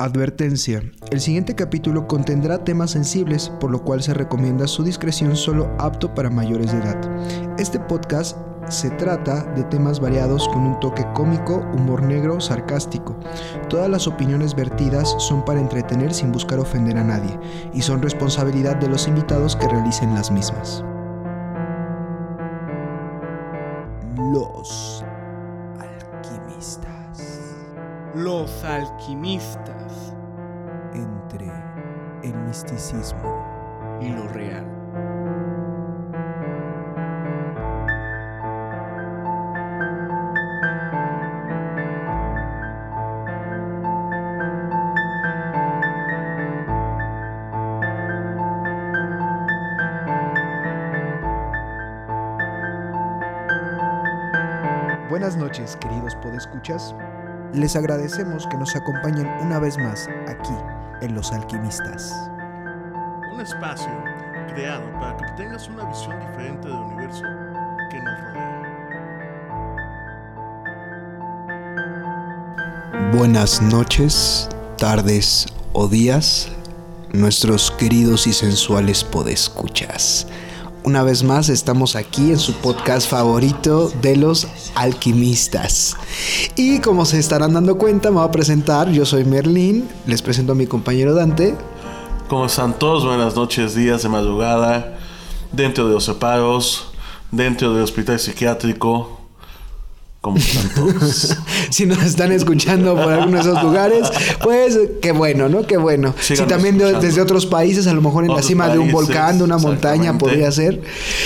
Advertencia. El siguiente capítulo contendrá temas sensibles, por lo cual se recomienda su discreción solo apto para mayores de edad. Este podcast se trata de temas variados con un toque cómico, humor negro, sarcástico. Todas las opiniones vertidas son para entretener sin buscar ofender a nadie y son responsabilidad de los invitados que realicen las mismas. Los alquimistas. Los alquimistas misticismo y lo real. Buenas noches, queridos podescuchas. Les agradecemos que nos acompañen una vez más aquí en Los Alquimistas. Espacio creado para que tengas una visión diferente del universo que nos rodea. Buenas noches, tardes o días, nuestros queridos y sensuales podescuchas. Una vez más estamos aquí en su podcast favorito de los alquimistas. Y como se estarán dando cuenta, me voy a presentar. Yo soy Merlín, les presento a mi compañero Dante. ¿Cómo están todos? Buenas noches, días de madrugada, dentro de los separos, dentro del hospital psiquiátrico. ¿Cómo están todos? si nos están escuchando por alguno de esos lugares, pues qué bueno, ¿no? Qué bueno. si también de- desde otros países, a lo mejor en la cima de un volcán, de una montaña, podría ser.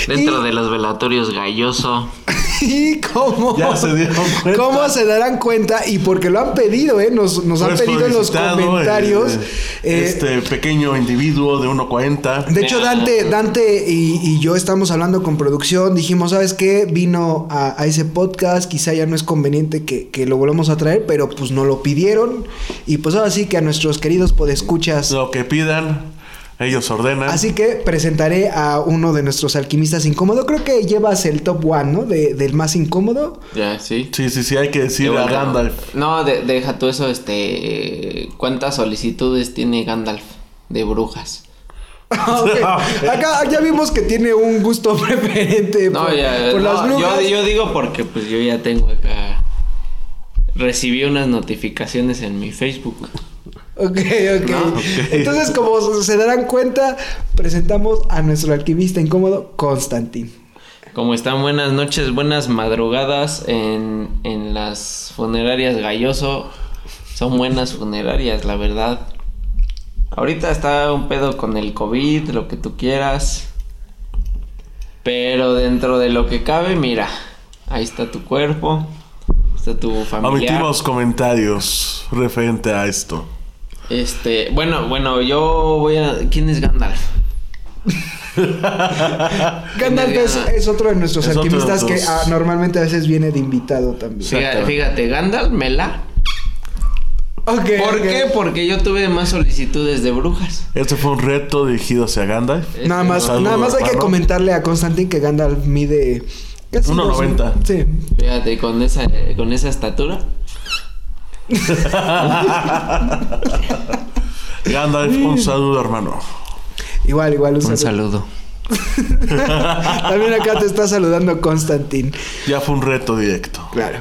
Dentro Y- de los velatorios galloso. ¿Y cómo? Ya se dieron cuenta. ¿Cómo se darán cuenta? Y porque lo han pedido, ¿eh? Nos, nos han pedido en los solicitado, comentarios. eh, eh, este pequeño individuo de 1.40. De hecho, Dante, Dante y, y yo estamos hablando con producción. Dijimos, ¿sabes qué? Vino a, a ese podcast. Quizá ya no es conveniente que, que lo volvamos a traer, pero pues no lo pidieron. Y pues ahora sí que a nuestros queridos podescuchas. Lo que pidan, ellos ordenan. Así que presentaré a uno de nuestros alquimistas incómodo. Creo que llevas el top one, ¿no? De- del más incómodo. Ya, sí. Sí, sí, sí, hay que decir a. Gandalf. No, de- deja tú eso, este... ¿Cuántas solicitudes tiene Gandalf de brujas? Ah, ok. Acá ya vimos que tiene un gusto preferente No, por, ya... por las brujas. yo, yo digo porque pues yo ya tengo acá... Recibí unas notificaciones en mi Facebook. Ok, ok. No, ok. Entonces, como se darán cuenta, presentamos a nuestro alquimista incómodo, Constantin. Como están buenas noches, buenas madrugadas en, en las funerarias Galloso. Son buenas funerarias, la verdad. Ahorita está un pedo con el COVID, lo que tú quieras. Pero dentro de lo que cabe, mira, ahí está tu cuerpo, está tu familia. Omitimos comentarios referente a esto. Este, bueno, bueno, yo voy a. ¿Quién es Gandalf? Gandalf es, otro de nuestros Es otro de alquimistas que ah, normalmente a veces viene de invitado también. Fíjate, fíjate, Gandalf me la. Ok, ¿Por qué? Porque yo tuve más solicitudes de brujas. Este fue un reto dirigido hacia Gandalf. Nada más, nada más hay que comentarle a Constantin que Gandalf mide casi 1.90. dos- Sí. Fíjate, con esa, con esa estatura. Gandalf, un saludo, hermano. Igual, igual. Un Un saludo. saludo. También acá te está saludando Constantin. Ya fue un reto directo. Claro.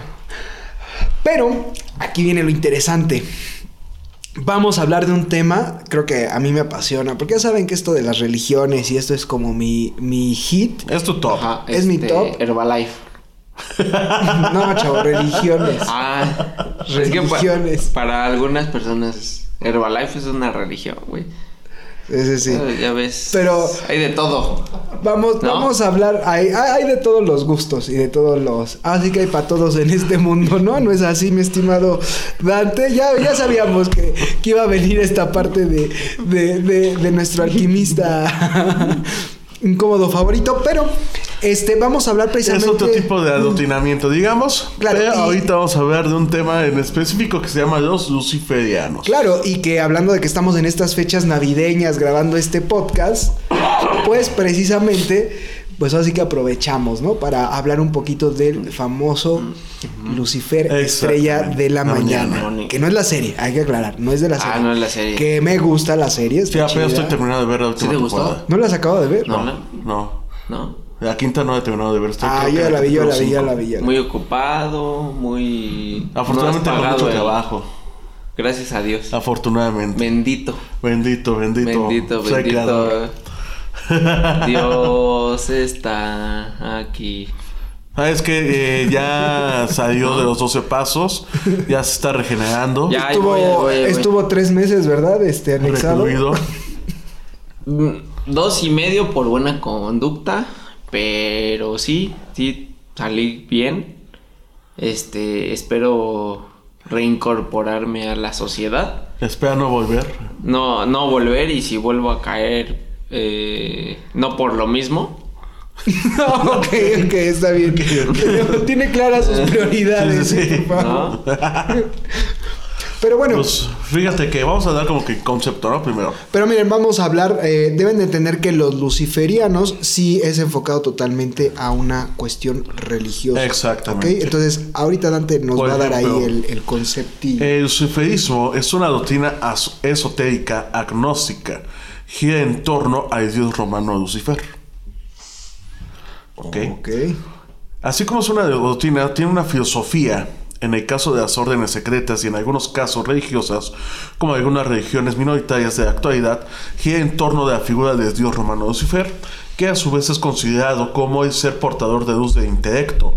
Pero aquí viene lo interesante. Vamos a hablar de un tema, creo que a mí me apasiona, porque ya saben que esto de las religiones y esto es como mi, mi hit. Es tu top. Ajá, Es mi top. Herbalife. No, chavo, religiones. Ah, es que pa- Religiones. para algunas personas Herbalife es una religión, güey. Sí, sí, sí. Ah, Ya ves. Pero- Hay de todo. Vamos, ¿No? vamos a hablar, hay, hay hay de todos los gustos y de todos los... Así que hay para todos en este mundo, ¿no? No es así, mi estimado Dante. Ya, ya sabíamos que, que iba a venir esta parte de, de, de- de nuestro alquimista incómodo favorito, pero este, vamos a hablar Es precisamente... otro tipo de adoctrinamiento, digamos. Claro, Pero y- ahorita vamos a hablar de un tema en específico que se llama los luciferianos. Claro, y que hablando de que estamos en estas fechas navideñas grabando este podcast, pues precisamente pues así que aprovechamos, ¿no? Para hablar un poquito del famoso Lucifer, estrella de la La mañana. mañana. Que no es la serie, hay que aclarar, no es de la Ah, serie. no es la serie. Que me gusta la serie. Sí, apenas estoy terminando de ver la última te gustó? temporada. ¿No la has acabado de ver? No. No, no. ¿No? La quinta no la he terminado de ver. Estoy Ah, yo la vi, yo la vi, ya la vi. ya la vi. Muy ocupado, muy... Afortunadamente no con mucho el- trabajo. Gracias a Dios. Afortunadamente. Bendito. Bendito, bendito. Bendito, bendito. Dios está aquí. Ah, es que eh, ya salió de los 12 pasos, ya se está regenerando, Ya, Estuvo, voy, ahí voy, ahí voy. estuvo tres meses, ¿verdad? Este, anexado. recluido. Mm, Dos y medio por buena conducta, pero sí, sí, salí bien. Este, espero reincorporarme a la sociedad. Espera no volver. No, no volver y si vuelvo a caer, eh, no por lo mismo. ok, ok, está bien. Tiene claras sus prioridades, Sí, sí, sí. por favor. ¿no? Pero bueno, Pues fíjate que vamos a dar como que concepto, ¿no? Primero. pero miren, vamos a hablar. eh, deben de entender que los luciferianos sí es enfocado totalmente a una cuestión religiosa. Exactamente. ¿ok? Entonces, ahorita Dante nos Por va a dar ahí el, el concepto. El luciferismo es una doctrina esotérica agnóstica. Gira en torno al dios romano Lucifer. ¿Ok? ok. Así como es una doctrina, tiene una filosofía. En el caso de las órdenes secretas y en algunos casos religiosas, como algunas religiones minoritarias de la actualidad, gira en torno de la figura del dios romano Lucifer, que a su vez es considerado como el ser portador de luz del intelecto.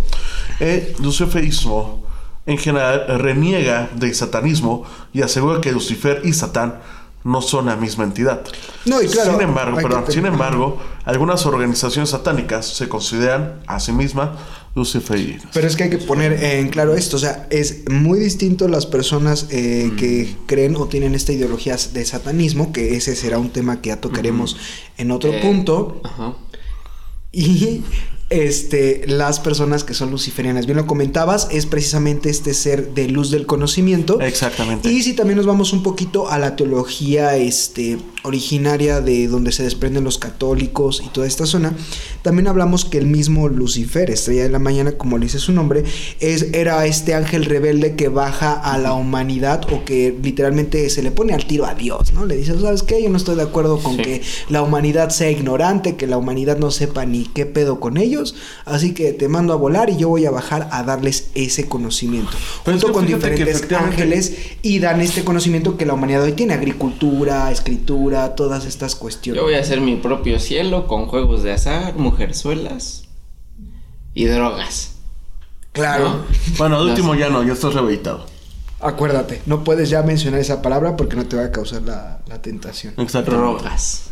El luciferismo en general reniega del satanismo y asegura que Lucifer y Satán no son la misma entidad. No, y claro, sin embargo, perdón, sin embargo, algunas organizaciones satánicas se consideran a sí mismas luciferinas. Pero es que hay que poner en claro esto, o sea, es muy distinto las personas eh, que creen o tienen esta ideología de satanismo, que ese será un tema que ya tocaremos en otro Eh, punto, Ajá. y este las personas que son luciferianas. Bien lo comentabas, es precisamente este ser de luz del conocimiento. Exactamente. Y si también nos vamos un poquito a la teología este, originaria de donde se desprenden los católicos y toda esta zona, también hablamos que el mismo Lucifer, estrella de la mañana, como le dice su nombre, es, era este ángel rebelde que baja a la humanidad o que literalmente se le pone al tiro a Dios, ¿no? Le dice, ¿sabes qué? Yo no estoy de acuerdo con Sí. que la humanidad sea ignorante, que la humanidad no sepa ni qué pedo con ellos, así que te mando a volar y yo voy a bajar a darles ese conocimiento. Pero es junto que con diferentes ángeles y dan este conocimiento que la humanidad hoy tiene, agricultura, escritura, todas estas cuestiones. Yo voy a hacer mi propio cielo con juegos de azar, mujerzuelas y drogas. Claro, ¿no? Bueno, al No último ya no, ya estás rehabilitado. acuérdate, no puedes ya mencionar esa palabra porque no te va a causar la, la tentación. Exacto. Drogas.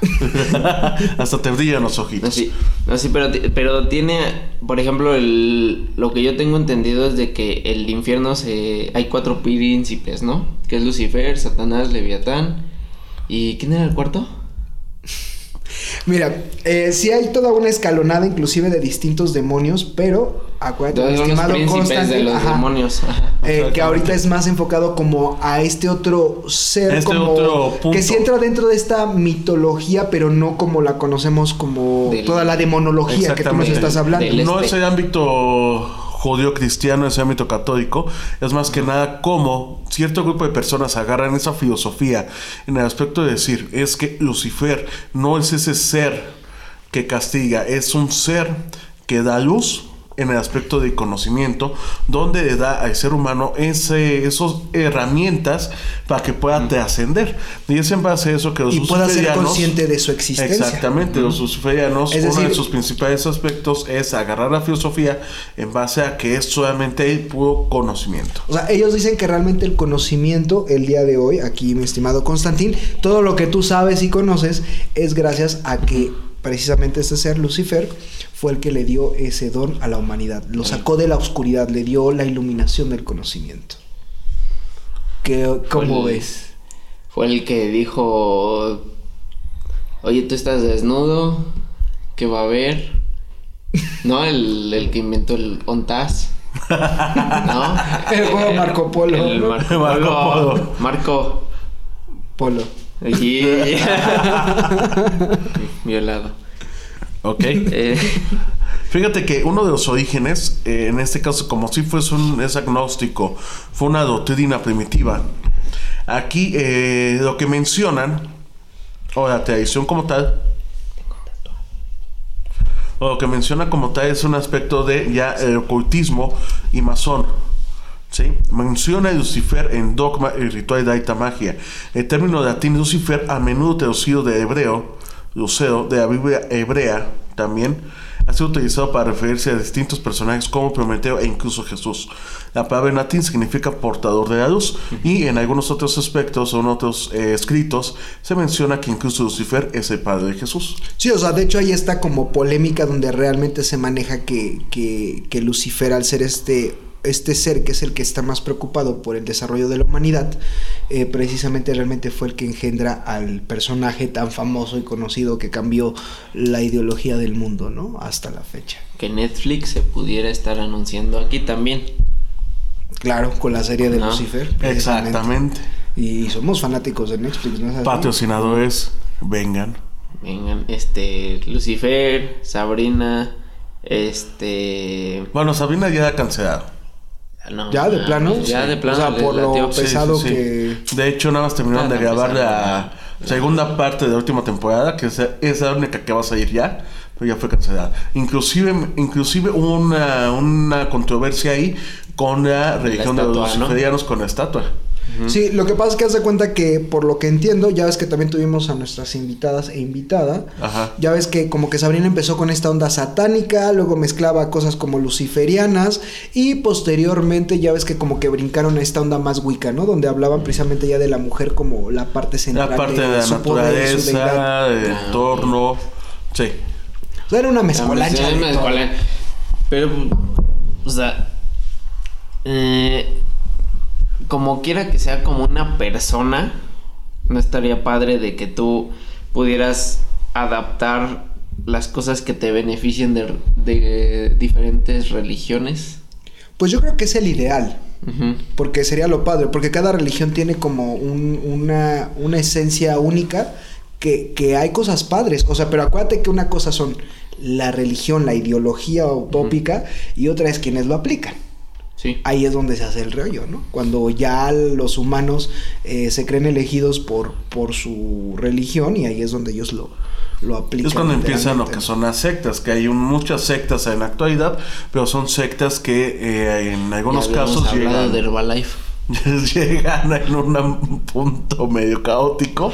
Hasta te brillan los No, ojitos. sí, no, sí, pero, ti- pero tiene, por ejemplo, el, lo que yo tengo entendido es de que el infierno se... Hay cuatro príncipes, ¿no? Que es Lucifer, Satanás, Leviatán y... ¿Quién era el cuarto? Mira, eh, sí hay toda una escalonada inclusive de distintos demonios, pero acuérdate, Son mi los estimado de Constantine, los ajá, demonios. Ajá. eh, que ahorita es más enfocado como a este otro ser Este como otro punto. que sí entra dentro de esta mitología, pero no como la conocemos como Del- toda la demonología que tú nos estás hablando. Del- No este. es el ámbito judío-cristiano, ese ámbito católico. Es más que nada como cierto grupo de personas agarran esa filosofía en el aspecto de decir, es que Lucifer no es ese ser que castiga, es un ser que da luz en el aspecto de conocimiento, donde le da al ser humano ese, esas herramientas para que pueda trascender. Y es en base a eso que los y pueda ser consciente de su existencia. Exactamente, los luciferianos, uno de sus principales aspectos es agarrar la filosofía en base a que es solamente el puro conocimiento. O sea, ellos dicen que realmente el conocimiento el día de hoy, aquí mi estimado Constantín, todo lo que tú sabes y conoces es gracias a que precisamente este ser, Lucifer, fue el que le dio ese don a la humanidad. Lo sacó de la oscuridad, le dio la iluminación del conocimiento. ¿Qué, ¿Cómo Fue el- ves? Fue el que dijo, oye, tú estás desnudo, ¿qué va a haber? ¿No? El, el que inventó el ONTAS. ¿No? El juego Marco Polo. El. Marco Marco Polo. Polo. Polo. Violado. Ok. Eh, Fíjate que uno de los orígenes, eh, en este caso, como si fuese un es agnóstico, fue una doctrina primitiva. Aquí eh, lo que mencionan, o la tradición como tal, o lo que menciona como tal es un aspecto de ya el ocultismo y masón. ¿sí? Menciona a Lucifer en dogma y ritual de alta magia. El término latín Lucifer, a menudo traducido de hebreo, Luceo, de la Biblia hebrea también, ha sido utilizado para referirse a distintos personajes como Prometeo e incluso Jesús. La palabra en latín significa portador de la luz y en algunos otros aspectos o en otros eh, escritos se menciona que incluso Lucifer es el padre de Jesús. Sí, o sea, de hecho ahí está como polémica donde realmente se maneja que, que, que Lucifer al ser este este ser que es el que está más preocupado por el desarrollo de la humanidad, eh, precisamente realmente fue el que engendra al personaje tan famoso y conocido que cambió la ideología del mundo, ¿no? Hasta la fecha. que Netflix se pudiera estar anunciando aquí también. Claro, con la serie de. Lucifer. Exactamente. Y somos fanáticos de Netflix, ¿no es así? Patrocinadores, vengan. Vengan, este, Lucifer, Sabrina, este... Bueno, Sabrina ya ha cancelado. No, Ya de mames, plano. Ya de plano. O sea, por lo latió. Pesado sí, sí. que. De hecho, nada más terminaron de grabar pues, la segunda parte de la última temporada, que es, es la única que va a salir ya, pero ya fue cancelada. Inclusive, inclusive hubo una, una controversia ahí con la religión de los luciferianos con la estatua. Sí, lo que pasa es que haz de cuenta que, por lo que entiendo, ya ves que también tuvimos a nuestras invitadas e invitada. Ajá. Ya ves que como que Sabrina empezó con esta onda satánica, luego mezclaba cosas como luciferianas y posteriormente ya ves que como que brincaron a esta onda más wicca, ¿no? Donde hablaban precisamente ya de la mujer como la parte central La parte de la su poder, su deidad. naturaleza, del Ah, entorno. Sí. O sea, era una mezcolancha. sí, de es todo. mezcolan- Pero, o sea, eh, como quiera que sea como una persona, no estaría padre de que tú pudieras adaptar las cosas que te beneficien de, de diferentes religiones. Pues yo creo que es el ideal. Porque sería lo padre, porque cada religión tiene como un- una, una esencia única que, que hay cosas padres. O sea, pero acuérdate que una cosa son la religión, la ideología utópica, y otra es quienes lo aplican. Sí. Ahí es donde se hace el rollo, ¿no? Cuando ya los humanos eh, se creen elegidos por, por su religión y ahí es donde ellos lo, lo aplican. Es cuando empiezan lo que son las sectas, que hay un- muchas sectas en la actualidad, pero son sectas que eh, en algunos Ya casos llegan, de Herbalife. llegan en un punto medio caótico.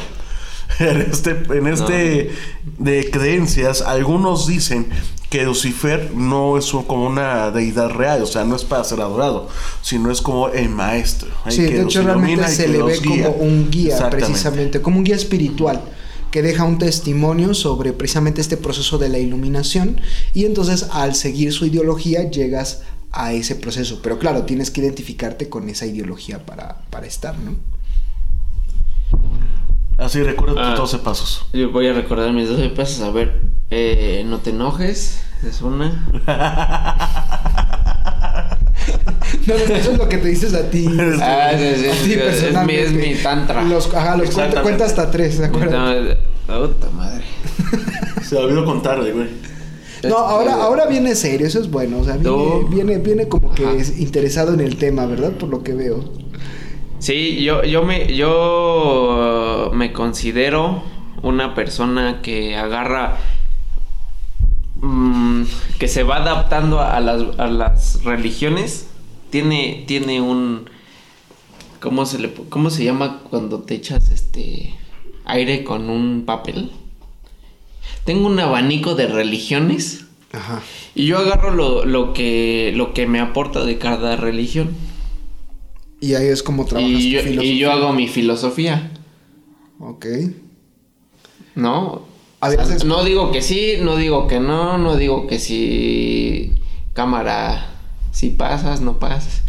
En este, en este de creencias, algunos dicen que Lucifer no es como una deidad real, o sea, no es para ser adorado, sino es como el maestro. Sí, que de hecho realmente se que le ve guía. como un guía precisamente, como un guía espiritual que deja un testimonio sobre precisamente este proceso de la iluminación y entonces al seguir su ideología llegas a ese proceso, pero claro, tienes que identificarte con esa ideología para, para estar, ¿no? Así recuerda tus Ah. 12 pasos. Yo voy a recordar mis 12 pasos. A ver, eh, no te enojes. Es una. No, no, eso es lo que te dices a ti. Ah, sí, sí, a sí, ti es mi- personalmente. es mi tantra. Los, ajá, los cuenta, hasta tres, ¿de acuerdo? Puta madre. Se me olvidó contarle, güey. No, ahora, ahora viene serio, eso es bueno. O sea, viene, viene, viene como que es interesado en el tema, ¿verdad? Por lo que veo. Sí, yo, yo me, yo me considero una persona que agarra, mm, que se va adaptando a las, a las religiones. Tiene, tiene un, ¿cómo se le, cómo se llama cuando te echas este aire con un papel? Tengo un abanico de religiones Ajá. y yo agarro lo, lo que, lo que me aporta de cada religión. Y ahí es como trabajas Y tu yo, filosofía. y yo hago mi filosofía, Ok. ¿no? O sea, no digo que sí, no digo que no, no digo que si cámara, si pasas, no pasas.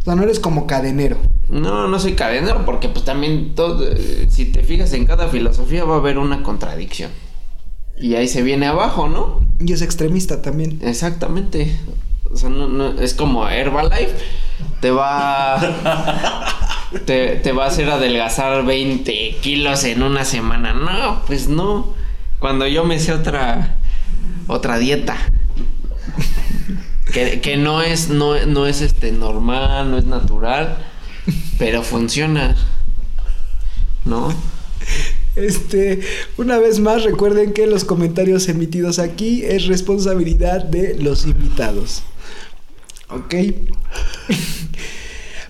O sea, no eres como cadenero. No, no soy cadenero porque pues también todo, eh, si te fijas en cada filosofía va a haber una contradicción. Y ahí se viene abajo, ¿no? Y es extremista también. Exactamente. O sea, no, no- es como Herbalife. Te va. te, te va a hacer adelgazar 20 kilos en una semana. No, pues no. Cuando yo me sé otra. otra dieta. que, que no es, no, no es este normal, no es natural, pero funciona. ¿No? Este, una vez más, recuerden que los comentarios emitidos aquí es responsabilidad de los invitados. ¿Ok?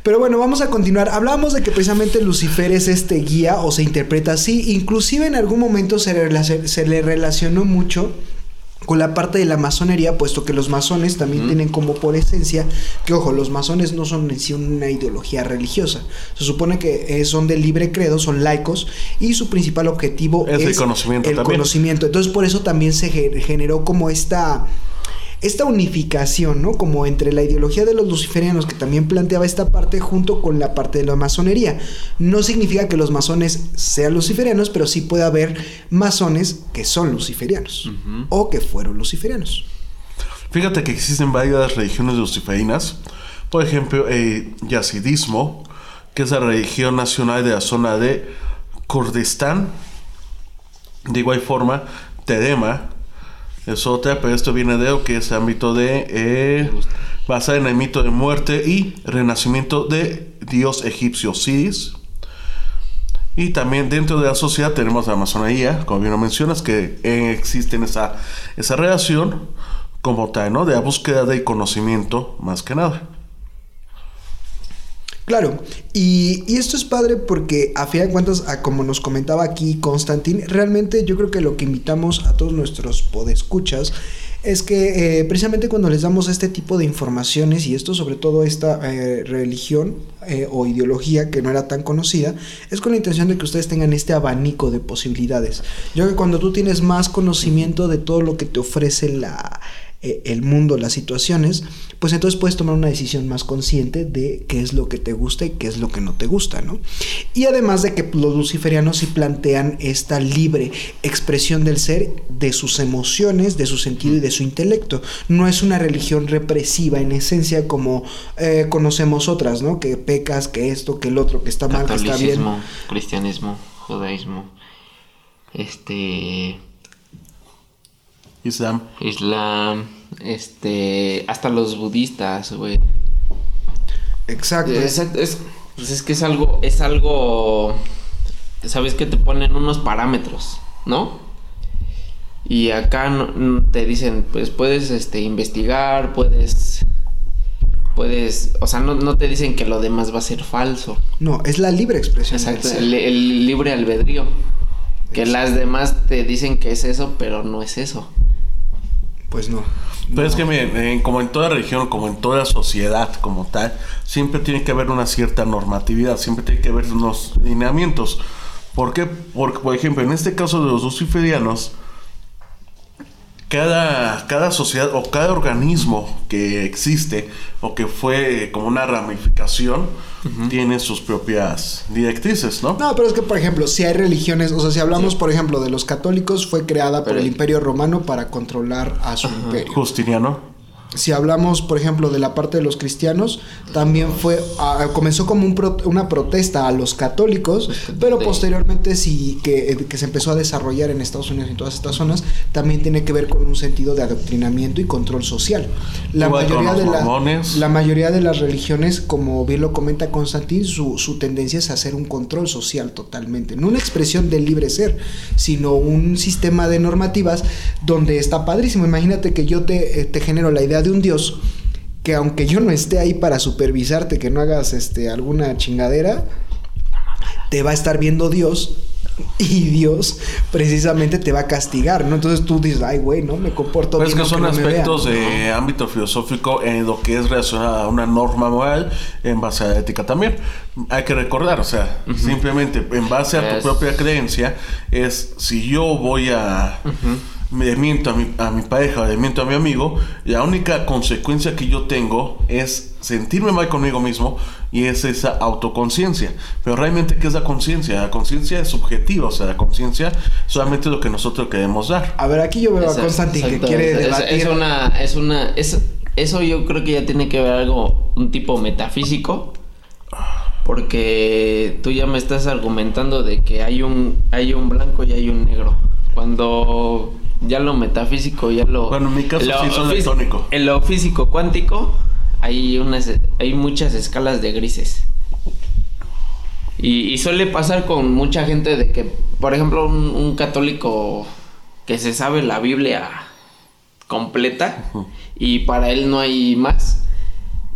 Pero bueno, vamos a continuar. Hablamos de que precisamente Lucifer es este guía o se interpreta así. Inclusive en algún momento se le, se le relacionó mucho con la parte de la masonería, puesto que los masones también tienen como por esencia que, ojo, los masones no son en sí una ideología religiosa. Se supone que eh, son de libre credo, son laicos, y su principal objetivo Es es, el conocimiento el también. conocimiento. Entonces, por eso también se ge- generó como esta esta unificación, ¿no? Como entre la ideología de los luciferianos que también planteaba esta parte junto con la parte de la masonería. No significa que los masones sean luciferianos, pero sí puede haber masones que son luciferianos o que fueron luciferianos. Fíjate que existen varias religiones luciferinas. Por ejemplo, el yazidismo, que es la religión nacional de la zona de Kurdistán. De igual forma, Terema es otra, pero esto viene de lo que es ámbito de... Eh, en el mito de muerte y renacimiento de dios egipcio Osiris. Y también dentro de la sociedad tenemos la masonería, como bien lo mencionas, que eh, existe esa, esa relación como tal, ¿no? De la búsqueda del conocimiento, más que nada. Claro, y, esto es padre porque a fin de cuentas, como nos comentaba aquí Constantín, realmente yo creo que lo que invitamos a todos nuestros podescuchas es que eh, precisamente cuando les damos este tipo de informaciones y esto sobre todo esta eh, religión eh, o ideología que no era tan conocida, es con la intención de que ustedes tengan este abanico de posibilidades. Yo creo que cuando tú tienes más conocimiento de todo lo que te ofrece la, eh, el mundo, las situaciones, pues entonces puedes tomar una decisión más consciente de qué es lo que te gusta y qué es lo que no te gusta, ¿no? Y además de que los luciferianos sí plantean esta libre expresión del ser, de sus emociones, de su sentido y de su intelecto. No es una religión represiva en esencia como eh, conocemos otras, ¿no? Que pecas, que esto, que el otro, que está mal, que está bien. Cristianismo, judaísmo, este, Islam. islam, este, hasta los budistas, güey. Exacto. Exacto, es, pues es que es algo, es algo, sabes que te ponen unos parámetros, ¿no? Y acá no- no te dicen, pues puedes, este, investigar, puedes, puedes, o sea, no, no te dicen que lo demás va a ser falso. No, es la libre expresión. Exacto, el, el libre albedrío. Que Exacto. las demás te dicen que es eso, pero no es eso. Pues no. Pero es que miren, eh, como en toda religión, como en toda sociedad como tal, siempre tiene que haber una cierta normatividad, siempre tiene que haber unos lineamientos. ¿Por qué? Porque, por ejemplo, en este caso de los luciferianos, cada, cada sociedad o cada organismo que existe o que fue como una ramificación tiene sus propias directrices, ¿no? No, pero es que, por ejemplo, si hay religiones, o sea, si hablamos, por ejemplo, de los católicos, fue creada por el Imperio Romano para controlar a su imperio. Justiniano. Si hablamos, por ejemplo, de la parte de los cristianos, también fue ah, comenzó como un pro- una protesta a los católicos, pero posteriormente sí que, eh, que se empezó a desarrollar en Estados Unidos y en todas estas zonas, también tiene que ver con un sentido de adoctrinamiento y control social. La mayoría de la, la mayoría de las religiones, como bien lo comenta Constantín, su, su tendencia es hacer un control social totalmente, no una expresión del libre ser, sino un sistema de normativas donde está padrísimo. Imagínate que yo te, eh, te genero la idea de un Dios que aunque yo no esté ahí para supervisarte que no hagas este alguna chingadera, te va a estar viendo Dios y Dios precisamente te va a castigar, ¿no? Entonces tú dices, ay, güey, ¿no? Me comporto Pues bien. que son no aspectos vean". de ámbito filosófico en lo que es relacionado a una norma moral en base a la ética también. Hay que recordar, o sea, simplemente en base a tu Es- propia creencia es si yo voy a me miento a mi, a mi pareja o le miento a mi amigo, la única consecuencia que yo tengo es sentirme mal conmigo mismo y es esa autoconciencia. Pero realmente, ¿qué es la conciencia? La conciencia es subjetiva, o sea, la conciencia solamente es lo que nosotros queremos dar. A ver, aquí yo veo a Exacto, Constantin que quiere Es- es- debatir. Es, una, es una, es, eso yo creo que ya tiene que ver algo, un tipo metafísico, porque tú ya me estás argumentando de que hay un, hay un blanco y hay un negro. Cuando ya lo metafísico, ya lo... Bueno, en mi caso lo sí son fí- electrónico. En lo físico cuántico hay, unas, hay muchas escalas de grises. Y, y suele pasar con mucha gente de que, por ejemplo, un, un católico que se sabe la Biblia completa y para él no hay más.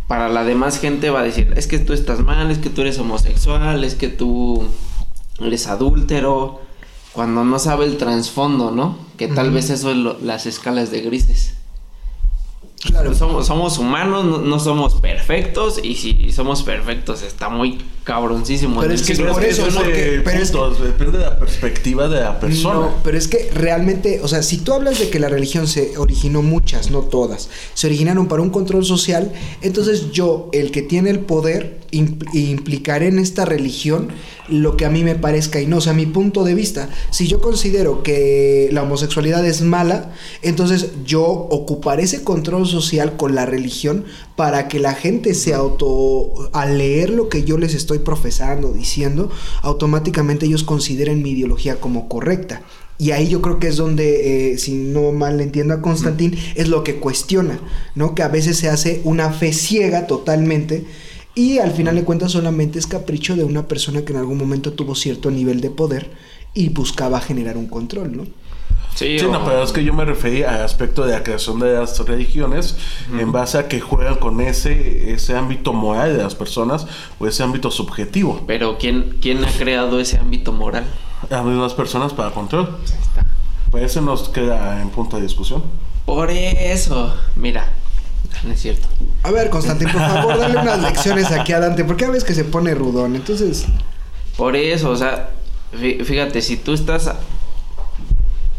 Para la demás gente va a decir, es que tú estás mal, es que tú eres homosexual, es que tú eres adúltero, cuando no sabe el trasfondo, ¿no? Que tal vez eso es lo- las escalas de grises. Claro. Somos, somos humanos, no, no somos perfectos y si somos perfectos está muy cabroncísimo. Pero es que por eso, es que porque- pero es punto, depende de la perspectiva de la persona. No, pero es que realmente, o sea, si tú hablas de que la religión se originó muchas, no todas, se originaron para un control social, entonces yo, el que tiene el poder, impl- implicaré en esta religión lo que a mí me parezca y no, o sea, mi punto de vista. Si yo considero que la homosexualidad es mala, entonces yo ocuparé ese control social con la religión para que la gente se auto, al leer lo que yo les estoy profesando, diciendo, automáticamente ellos consideren mi ideología como correcta. Y ahí yo creo que es donde, eh, si no mal entiendo a Constantín, es lo que cuestiona, ¿no? Que a veces se hace una fe ciega totalmente y al final de cuentas solamente es capricho de una persona que en algún momento tuvo cierto nivel de poder y buscaba generar un control, ¿no? Sí, Sí, o- no, pero es que yo me referí al aspecto de la creación de las religiones en base a que juegan con ese, ese ámbito moral de las personas o ese ámbito subjetivo. pero ¿quién, ¿quién ha creado ese ámbito moral? Las mismas personas para control. Ahí está. Pues eso nos queda en punto de discusión. Por eso, mira, no es cierto. A ver, Constantín, por favor, dale unas lecciones aquí a Dante, porque a veces que se pone rudón, entonces... Por eso, o sea, fí- fíjate, si tú estás,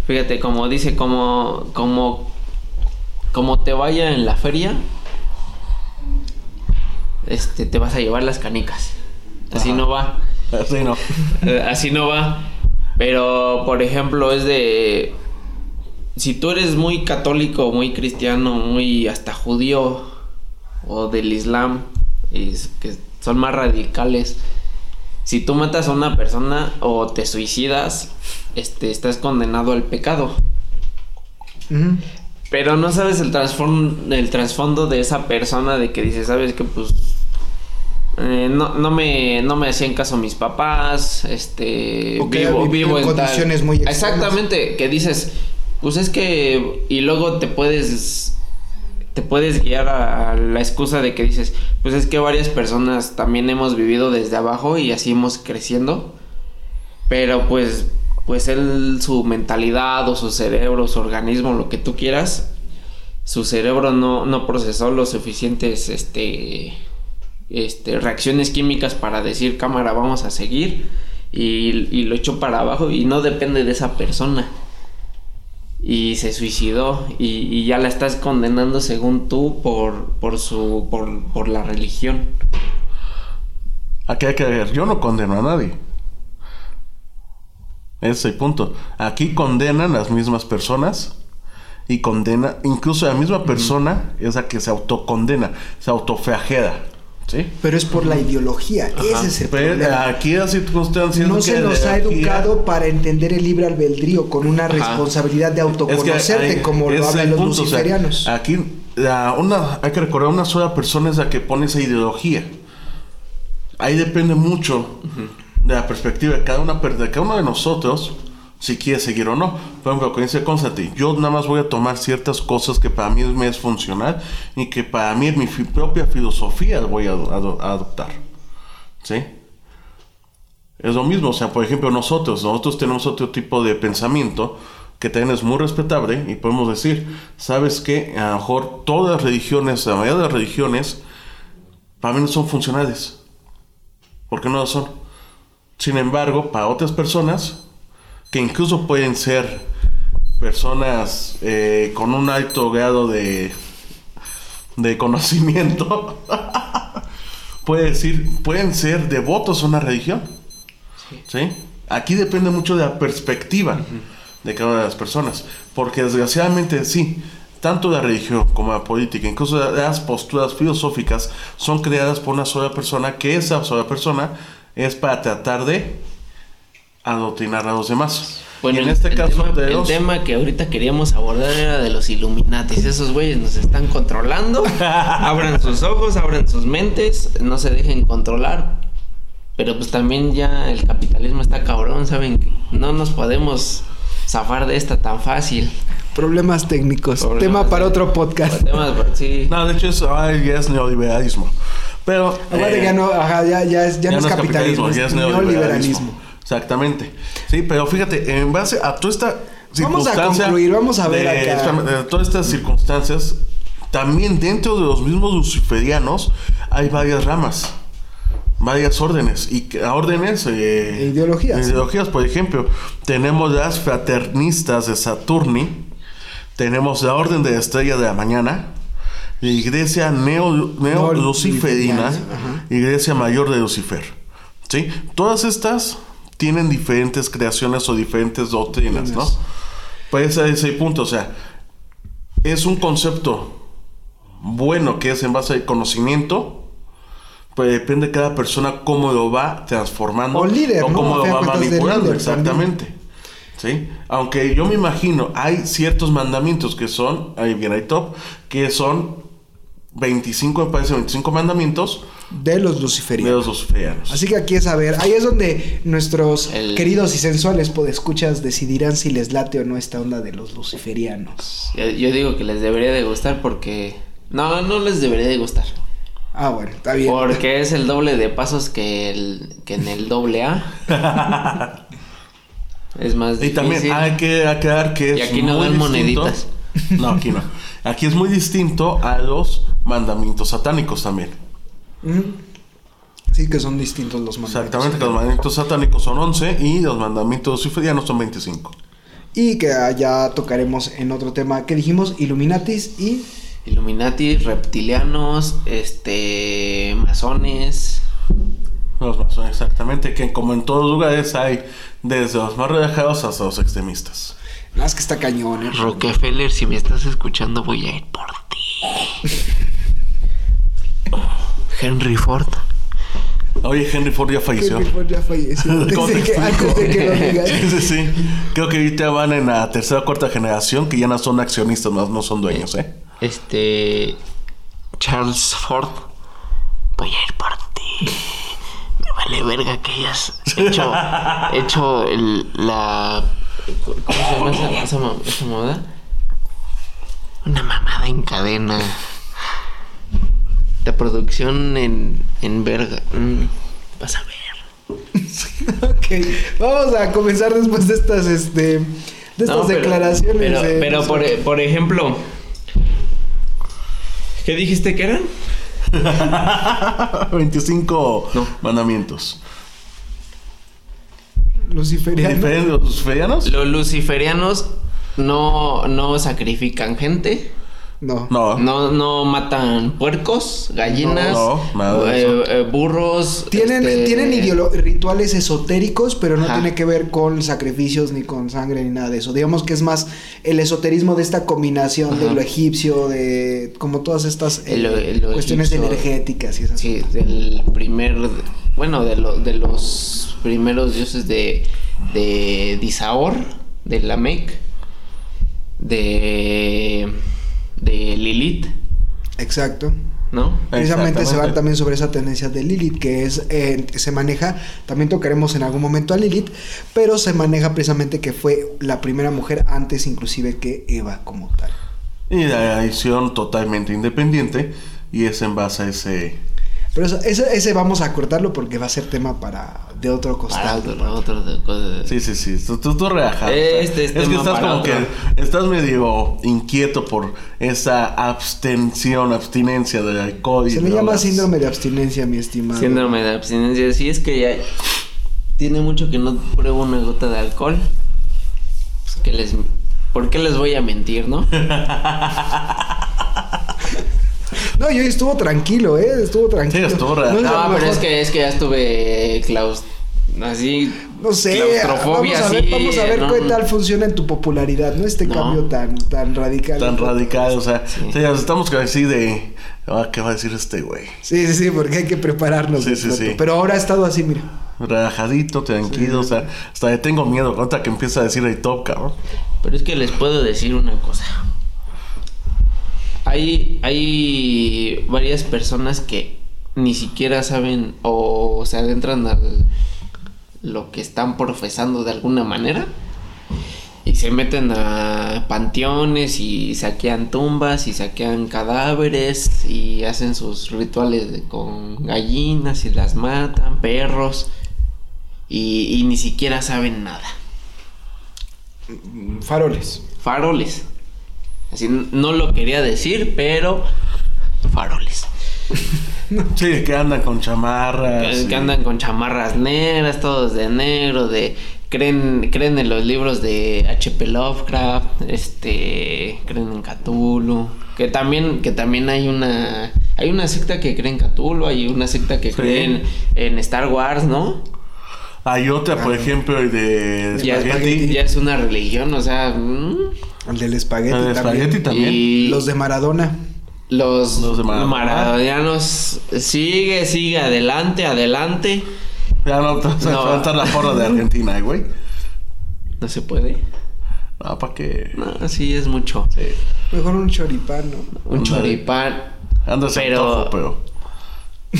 fíjate, como dice, como, como, como te vaya en la feria, este, te vas a llevar las canicas. Así Ajá. no va. Así no. Eh, Así no va. Pero, por ejemplo, es de. Si tú eres muy católico, muy cristiano, muy hasta judío o del Islam, y que son más radicales. Si tú matas a una persona o te suicidas, este, estás condenado al pecado. Pero no sabes el trasfondo, el trasfondo de esa persona de que dice, sabes que pues eh, no, no me no me hacían caso mis papás, este O que vivo, en en tal- condiciones muy extremas. Exactamente, que dices, pues es que y luego te puedes te puedes guiar a, la excusa de que dices, pues es que varias personas también hemos vivido desde abajo y así hemos creciendo. Pero pues pues él su mentalidad o su cerebro, su organismo, lo que tú quieras, su cerebro no, no procesó los suficientes este este reacciones químicas para decir cámara vamos a seguir y, y lo echó para abajo y no depende de esa persona y se suicidó y, y ya la estás condenando según tú por por su por, por la religión Aquí hay que ver, yo no condeno a nadie. Ese es el punto. Aquí condenan las mismas personas y condena, incluso la misma persona es la que se autocondena, se autoflagela. ¿Sí? Pero es por la ideología, ese es el Pero problema. aquí la circunstancia es No se nos ha educado para entender el libre albedrío con una Ajá. responsabilidad de Es que autoconocerte, hay- como lo hablan los punto, o sea, luciferianos. aquí la- una, hay que recordar una sola persona es la que pone esa ideología. Ahí depende mucho de la perspectiva de cada, una, de cada uno de nosotros si quiere seguir o no. Por ejemplo, con dice Constantine, yo nada más voy a tomar ciertas cosas que para mí me es funcional y que para mí mi propia filosofía voy a, a adoptar. ¿Sí? Es lo mismo, o sea, por ejemplo, nosotros, nosotros tenemos otro tipo de pensamiento que también es muy respetable y podemos decir, ¿sabes qué? A lo mejor todas las religiones, la mayoría de las religiones, para mí no son funcionales. ¿Por qué no lo son? Sin embargo, para otras personas, que incluso pueden ser personas eh, con un alto grado de, de conocimiento, puede decir, pueden ser devotos a una religión. ¿Sí? Aquí depende mucho de la perspectiva de cada una de las personas. Porque desgraciadamente sí, tanto la religión como la política, incluso las posturas filosóficas, son creadas por una sola persona, que esa sola persona es para tratar de adoctrinar a los demás. Bueno, y en el- este el caso tema, de el tema que ahorita queríamos abordar era de los Illuminatis. Esos güeyes nos están controlando. abran sus ojos, abran sus mentes, no se dejen controlar. Pero pues también ya el capitalismo está cabrón, ¿saben? No nos podemos zafar de esta tan fácil. Problemas técnicos. Problemas Tema para de- otro podcast. Temas, sí. No, de hecho eso ya es neoliberalismo. Pero... Eh, ya no, ajá, ya, ya es, ya no es capitalismo, ya es es neoliberalismo. neoliberalismo. Exactamente. Sí, pero fíjate, en base a toda esta Vamos a circunstancia concluir, vamos a ver de, acá. de todas estas circunstancias, también dentro de los mismos luciferianos hay varias ramas, varias órdenes y órdenes eh, ideologías. Ideologías, por ejemplo, tenemos las fraternistas de Saturni, tenemos la orden de la estrella de la mañana, la iglesia neo, neo luciferina, Ajá. iglesia mayor de Lucifer. ¿Sí? Todas estas tienen diferentes creaciones o diferentes doctrinas, ¿no? Pues a ese punto, o sea, es un concepto bueno que es en base al conocimiento, pues depende de cada persona cómo lo va transformando O líder, cómo lo va manipulando, líder exactamente. ¿Sí? Aunque yo me imagino, hay ciertos mandamientos que son, ahí viene ahí top, que son 25, me parece, 25 mandamientos De los de luciferianos. los luciferianos. Así que aquí es a ver, ahí es donde nuestros El- queridos y sensuales podescuchas decidirán si les late o no esta onda de los luciferianos. Yo, yo digo que les debería de gustar porque... No, no les debería de gustar. Ah, bueno, está bien. Porque es el doble de pasos que, el, que en el doble A. es más Y también difícil. hay que aclarar que Y es aquí no dan distinto- moneditas. No, aquí no. Aquí es muy distinto a los mandamientos satánicos también. Sí, que son distintos los mandamientos. Exactamente, que los mandamientos satánicos son 11 y los mandamientos luciferianos son 25. Y que ya tocaremos en otro tema que dijimos, Illuminatis y... Illuminati, reptilianos, este, masones. Los masones, exactamente, que como en todos lugares hay desde los más relajados hasta los extremistas. Nada más que está cañón, ¿eh? Rockefeller, si me estás escuchando, voy a ir por ti. Henry Ford. Oye, Henry Ford ya falleció. Henry Ford ya falleció. ¿Cómo Antes que, explico? antes de que lo digas. Sí, sí, sí. Creo que ahorita van en la tercera o cuarta generación que ya no son accionistas, más no son dueños, ¿eh? Este. Charles Ford. Voy a ir por ti. Me vale verga que hayas hecho. hecho el, la. ¿Cómo se llama esa, esa, mamada? Una mamada en cadena. La producción en, en verga. Mm, vas a ver. Ok, vamos a comenzar después de estas, este... De estas No, pero- declaraciones. Pero, de- pero por, e- por ejemplo. ¿Qué dijiste que eran? 25 No. mandamientos. Luciferiano. ¿Diferentes de los luciferianos? Los luciferianos no, no sacrifican gente. No. No. No, no matan puercos, gallinas, No, no, eh, eh, burros. Tienen, este, tienen rituales esotéricos, pero no Ajá. tiene que ver con sacrificios ni con sangre ni nada de eso. Digamos que es más el esoterismo de esta combinación de lo egipcio, de como todas estas eh, El- el- lo cuestiones egipcio. energéticas y esas Sí, del primer. Bueno, de, lo- de los primeros dioses de. De Disaor, de Lamec, de. De Lilith, Exacto. ¿no? Precisamente se va Exactamente. también sobre esa tendencia de Lilith, que es, eh, se maneja, también tocaremos en algún momento a Lilith, pero se maneja precisamente que fue la primera mujer antes inclusive que Eva como tal. Y la edición totalmente independiente. Y es en base a ese. Pero eso- ese, ese vamos a cortarlo porque va a ser tema para de otro Para costado. otro, otro de cosas. Sí, sí, sí. Tú, tú, tú relajado. Este es es que estás para como otro. que. Estás medio inquieto por esa abstención, abstinencia del alcohol. y Se le llama síndrome de abstinencia, mi estimado. Síndrome de abstinencia. Sí, es que ya tiene mucho que no pruebo una gota de alcohol. Pues que les... ¿Por qué les voy a mentir, no? No, yo estuvo tranquilo, ¿eh? Estuvo tranquilo. Sí, estuvo a No, pero es que, es que ya estuve claus... Así... No sé, claustrofobia, vamos a ver, sí, vamos a ver no, qué tal funciona en tu popularidad, ¿no? Este No. cambio tan, tan radical. Tan radical, o sea, Sí. sí, ya estamos así de. ah, ¿Qué va a decir este güey? Sí, sí, sí, porque hay que prepararnos. Sí, sí, sí. Pero ahora ha estado así, mira. relajadito, tranquilo, o sea, hasta le tengo miedo ahorita que empieza a decir el top, cabrón. Pero es que les puedo decir una cosa. Hay, hay varias personas que ni siquiera saben o se adentran a lo que están profesando de alguna manera y se meten a panteones y saquean tumbas y saquean cadáveres y hacen sus rituales de- con gallinas y las matan, perros y, y ni siquiera saben nada. Faroles. Faroles. Así no lo quería decir, pero faroles. Sí, que andan con chamarras. Que, que andan con chamarras negras, todos de negro, de creen creen en los libros de H.P. Lovecraft, este, creen en Cthulhu, que también que también hay una hay una secta que cree en Cthulhu, hay una secta que Sí. cree en, en Star Wars, ¿no? Hay otra, por ejemplo, el de espagueti. ya es una religión, o sea, mm, El del espagueti El también. espagueti también. y Los de Maradona. Los, Los de Maradona. maradonianos sigue, sigue, adelante, adelante. Ya no a No. enfrentar la porra de Argentina, eh, güey. No se puede. No, ¿para qué? No, sí, es mucho. Sí. Mejor un choripán, ¿no? Un Ándale. choripán. Andas Pero- pero... pero...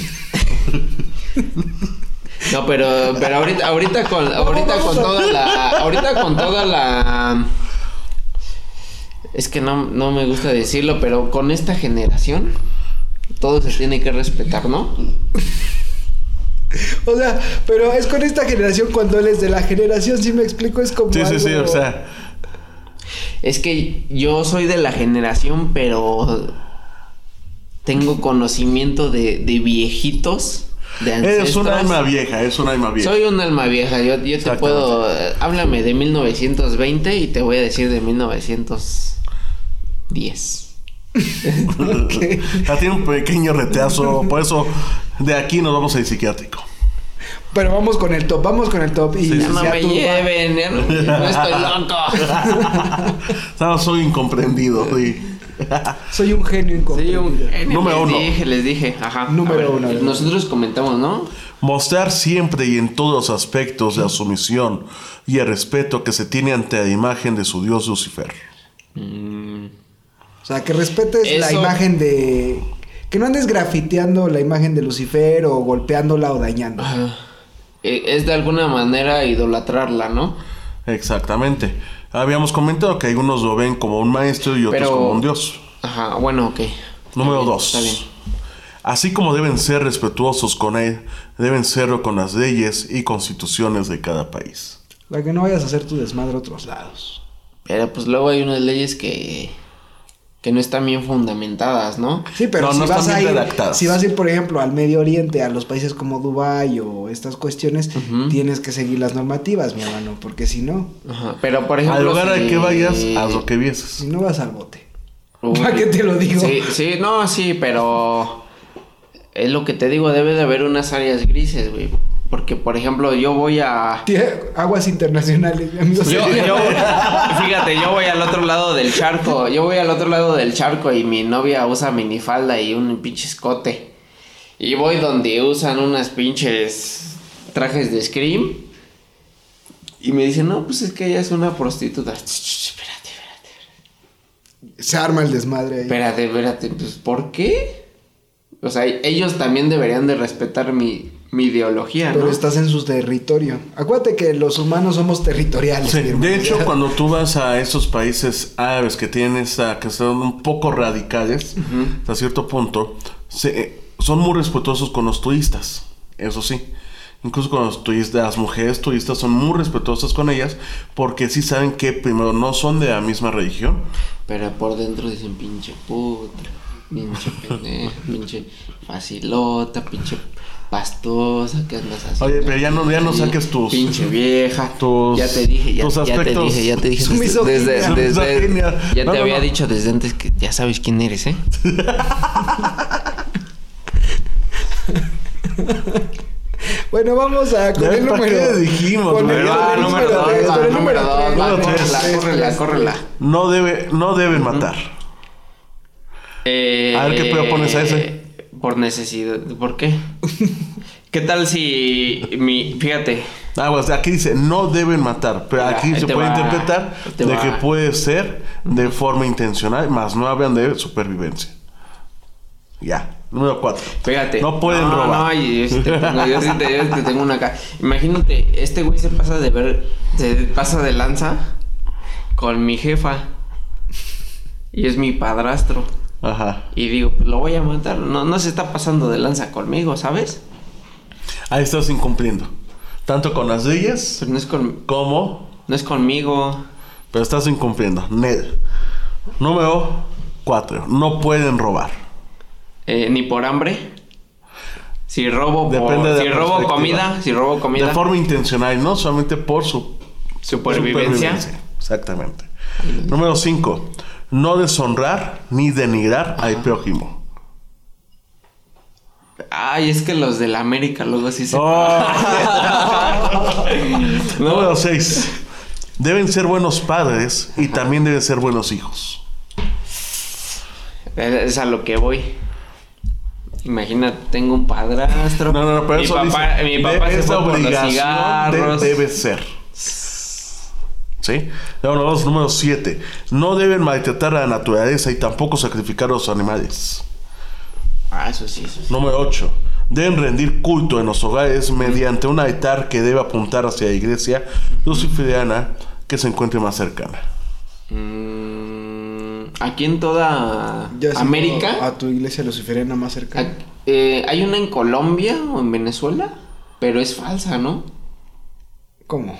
No, pero, pero ahorita, ahorita con, ahorita con toda la, ahorita con toda la, es que no, no me gusta decirlo, pero con esta generación, todo se tiene que respetar, ¿no? O sea, pero es con esta generación cuando él es de la generación, si me explico, es como Sí, sí, sí, o sea... Es que yo soy de la generación, pero tengo conocimiento de, de viejitos. Es un alma vieja, es un alma vieja. Soy un alma vieja, yo, yo te puedo... háblame de 1920 y te voy a decir de 1910. Ya tiene un pequeño retraso, por eso de aquí nos vamos al psiquiátrico. Pero vamos con el top, vamos con el top. Y Sí, Ya no me tú- lleven, ya no, no estoy loco. No, soy incomprendido. sí. Soy un genio incomprendido. un genio, Número les uno. dije, les dije, ajá. Número ver, uno. Nosotros comentamos, ¿no? Mostrar siempre y en todos los aspectos la sumisión y el respeto que se tiene ante la imagen de su dios Lucifer. O sea, que respetes la imagen de... Que no andes grafiteando la imagen de Lucifer o golpeándola o dañándola. Ajá. Eh, Es de alguna manera idolatrarla, ¿no? Exactamente. Habíamos comentado que algunos lo ven como un maestro y otros Pero- como un dios. Ajá, bueno, ok. Número Está bien, dos. Está bien. Así como deben ser respetuosos con él, deben serlo con las leyes y constituciones de cada país. Para que no vayas a hacer tu desmadre a otros lados. Pero pues luego hay unas leyes que, que no están bien fundamentadas, ¿no? Sí, pero No, si no vas están a bien ir, redactadas. si vas a ir, por ejemplo, al Medio Oriente, a los países como Dubai o estas cuestiones, tienes que seguir las normativas, mi hermano, porque si no, Ajá. Pero por ejemplo. Al lugar al si- que vayas, haz lo que si vieses. no vas al bote. Uy. ¿Para qué te lo digo? Sí, sí, no, sí, pero es lo que te digo, debe de haber unas áreas grises, güey. Porque, por ejemplo, yo voy a... Aguas internacionales, mi amigo. Yo, yo, fíjate, yo voy al otro lado del charco, yo voy al otro lado del charco y mi novia usa minifalda y un pinche escote. Y voy donde usan unas pinches trajes de Scream. Y me dicen, no, pues es que ella es una prostituta. Ch, ch, ch, Espérate, espérate. Se arma el desmadre ahí. Espérate, espérate, pues ¿por qué? O sea, ellos también deberían de respetar mi, mi ideología, Pero ¿no? estás en su territorio. Acuérdate que los humanos somos territoriales. Sí, de hecho, cuando tú vas a esos países árabes que tienen esa, que son un poco radicales, hasta cierto punto, se- eh, son muy respetuosos con los turistas, eso sí. Incluso con los turistas, las mujeres turistas son muy respetuosas con ellas porque sí saben que primero no son de la misma religión. Pero por dentro dicen pinche puta, pinche pendeja, pinche facilota, pinche pastosa, ¿qué andas haciendo? Oye, pero ya no- ya no saques tus- Pinche vieja. tus- ya te dije, ya, tus ya te dije, ya te dije. Su desde- desde- ya No, te no, había no. dicho desde antes que ya sabes quién eres, ¿eh? Bueno, vamos a con Ya, el ¿para número. qué dijimos, con güey? el, Va, el número número dos, tres, va, con el número número dos, tres, va, tres, córrela, córrela. No, debe, no deben matar. Eh, A ver, ¿qué pedo pones a ese? Por necesidad. ¿Por qué? ¿Qué tal si mi, fíjate, Ah, pues aquí dice, no deben matar, pero aquí se puede va, interpretar de va. que puede ser de forma intencional, más no hablan de supervivencia. Ya, número 4. fíjate. No pueden no, robar. No, y yo sí te tengo, yo sí te, yo sí te tengo una acá. Imagínate, este güey se pasa de ver, se pasa de lanza con mi jefa. Y es mi padrastro. Ajá. Y digo, pues lo voy a matar. No, no se está pasando de lanza conmigo, ¿sabes? Ahí estás incumpliendo. Tanto con las leyes Pero no es con, como... no es conmigo. Pero estás incumpliendo. Ned. Número 4. No pueden robar. Eh, ni por hambre. Si robo, por- Depende de si robo comida, si robo comida, De forma intencional no solamente por su supervivencia. Exactamente. Número 5. No deshonrar ni denigrar al prójimo. Ay, es que los de la América luego sí se. Oh. No. Número 6. Deben ser buenos padres y también deben ser buenos hijos. Es a lo que voy. Imagina, tengo un padrastro. No, no, no, pero mi eso papá, dice, mi papá se es fue por los cigarros. de- debe ser. ¿Sí? Número dos, número 7. No deben maltratar a la naturaleza y tampoco sacrificar a los animales. Ah, eso sí, eso sí. Número 8. Deben rendir culto en los hogares mediante un altar que debe apuntar hacia la iglesia luciferiana que se encuentre más cercana. Mm, aquí en toda Ya América. A tu iglesia luciferana más cercana. eh, hay una en Colombia o en Venezuela, pero es falsa, ¿no? ¿Cómo?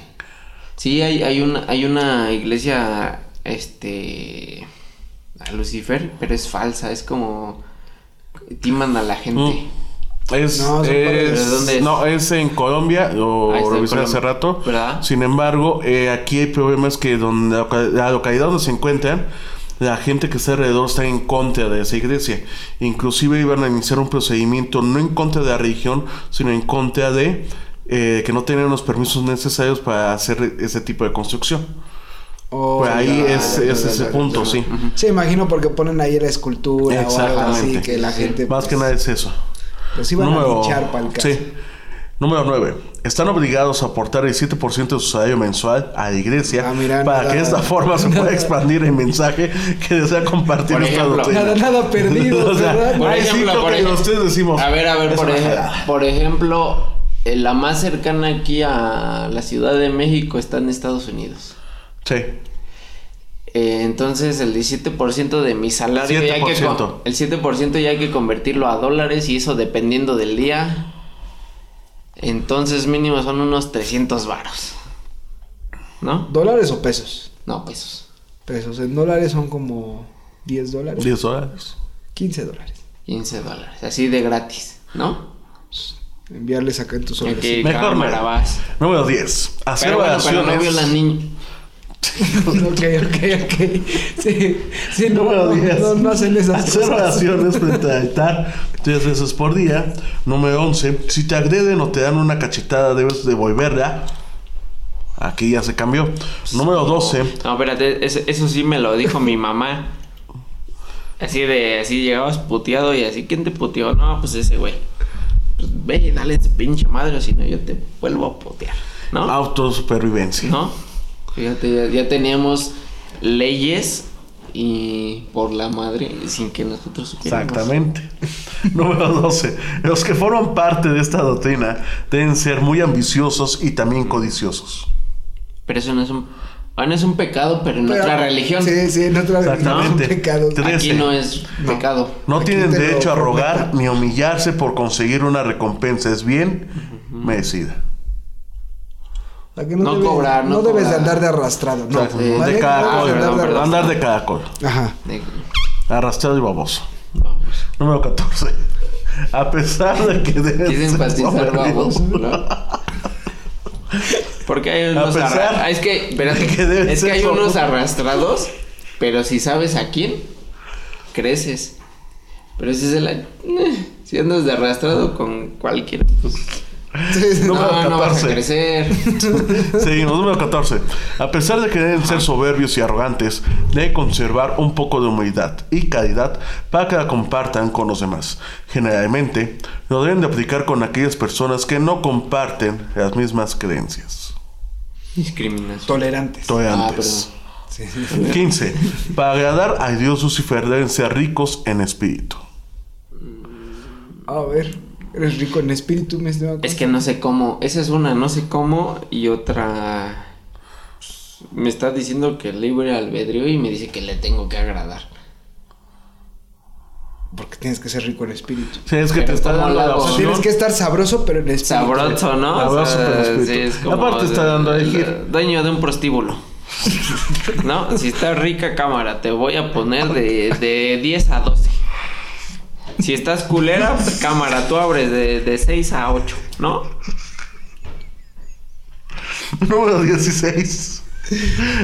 Sí, hay, hay una, hay una iglesia, este, a Lucifer, pero es falsa, es como timan a la gente. Es, No, es- ¿De dónde es? no, es en Colombia, lo Ah, revisé hace rato. ¿Verdad? Sin embargo, eh, aquí hay problemas que donde la localidad donde se encuentran, la gente que está alrededor está en contra de esa iglesia. Inclusive iban a iniciar un procedimiento no en contra de la religión, sino en contra de eh, que no tenían los permisos necesarios para hacer ese tipo de construcción. Oh, Pues ahí ya, es, ya, es ya, ese ya, punto, ya. sí. Sí, imagino porque ponen ahí la escultura o algo así que la gente Más pues, que nada es eso. los iban a linchar para el caso. Sí. Número 9. Están obligados a aportar el 7% de su salario mensual a la iglesia Ah, mira, para nada- que de esta forma se pueda expandir el mensaje que desea compartir Por ejemplo. Nada, nada perdido, O sea, ¿verdad? Por ejemplo, por ejemplo- ustedes decimos. A ver, a ver, es por, ej- por ejemplo, la más cercana aquí a la Ciudad de México está en Estados Unidos. Sí. Eh, entonces el 17% de mi salario ya hay que 7%. con- el 7% ya hay que convertirlo a dólares y eso dependiendo del día. Entonces mínimo son unos 300 varos. ¿No? ¿Dólares o pesos? No, pesos. Pesos. En dólares son como 10 dólares. 10 dólares. 15 dólares. 15 dólares. Así de gratis, ¿no? Enviarles acá en tus ¿En sobres. qué Mejor cámara no. vas? Número 10. Hacer Pero bueno, pero no vio la niña. ok, ok, ok. Sí, sí, no, Número no, 10. no, no hacen esas Hacer cosas. oraciones frente al altar tres veces por día. Número 11. Si te agreden o te dan una cachetada, debes devolverla. Aquí ya se cambió. Número 12. No, espérate, eso, eso sí me lo dijo mi mamá. Así de, así llegabas puteado y así, ¿quién te puteó? No, pues ese güey. Pues ve y dale ese pinche madre, o si no yo te vuelvo a putear. ¿No? Autosupervivencia. ¿No? Fíjate, ya, ya teníamos leyes y por la madre sin que nosotros supiéramos. Exactamente. Número 12. Los que forman parte de esta doctrina deben ser muy ambiciosos y también codiciosos. Pero eso no es un... Bueno, es un pecado, pero en Pero- otra religión. Sí, sí, en otra religión es un pecado. Aquí no es pecado. No Aquí tienen derecho a prometo. rogar ni a humillarse por conseguir una recompensa. Es bien merecida. O sea, que No cobrar, no debes de cobrar. andar de arrastrado. No, Exacto. ¿vale? de No caracol. debes de andar de perdón, Andar de caracol. Ajá. De- Arrastrado y baboso. Vamos. Número 14. A pesar de que deben Quieres ser enfatizar soberbios. babos, ¿no? Porque hay unos pesar arra- ah, es que, espérate, es que hay unos arrastrados, pero si sabes a quién, creces. Pero si es el si andas de arrastrado con cualquiera, pues Número No, no vas a 14. crecer. Seguimos, número 14. A pesar de que deben ser soberbios y arrogantes, deben conservar un poco de humildad y caridad para que la compartan con los demás. Generalmente, lo deben de aplicar con aquellas personas que no comparten las mismas creencias. Discriminación. Tolerantes. Ah, Tolerantes. Sí, sí, sí. 15. Para agradar a Dios Lucifer deben ser ricos en espíritu. A ver, eres rico en espíritu, me estimado. Es que no sé cómo. Esa es una, no sé cómo. Y otra. pues, Me está diciendo que libre albedrío y me dice que le tengo que agradar. Porque tienes que ser rico en espíritu. Sí, es que Pero te está ¿cómo dando la opción. tienes que estar sabroso, pero en espíritu. Sabroso, ¿no? Sabroso, O sea, pero espíritu. sí, es como Aparte está dando a elegir. Dueño de un prostíbulo. ¿No? Si está rica cámara, te voy a poner de, de 10 a 12. Si estás culera, pues, cámara, tú abres de, de 6 a 8, ¿no? Número 16.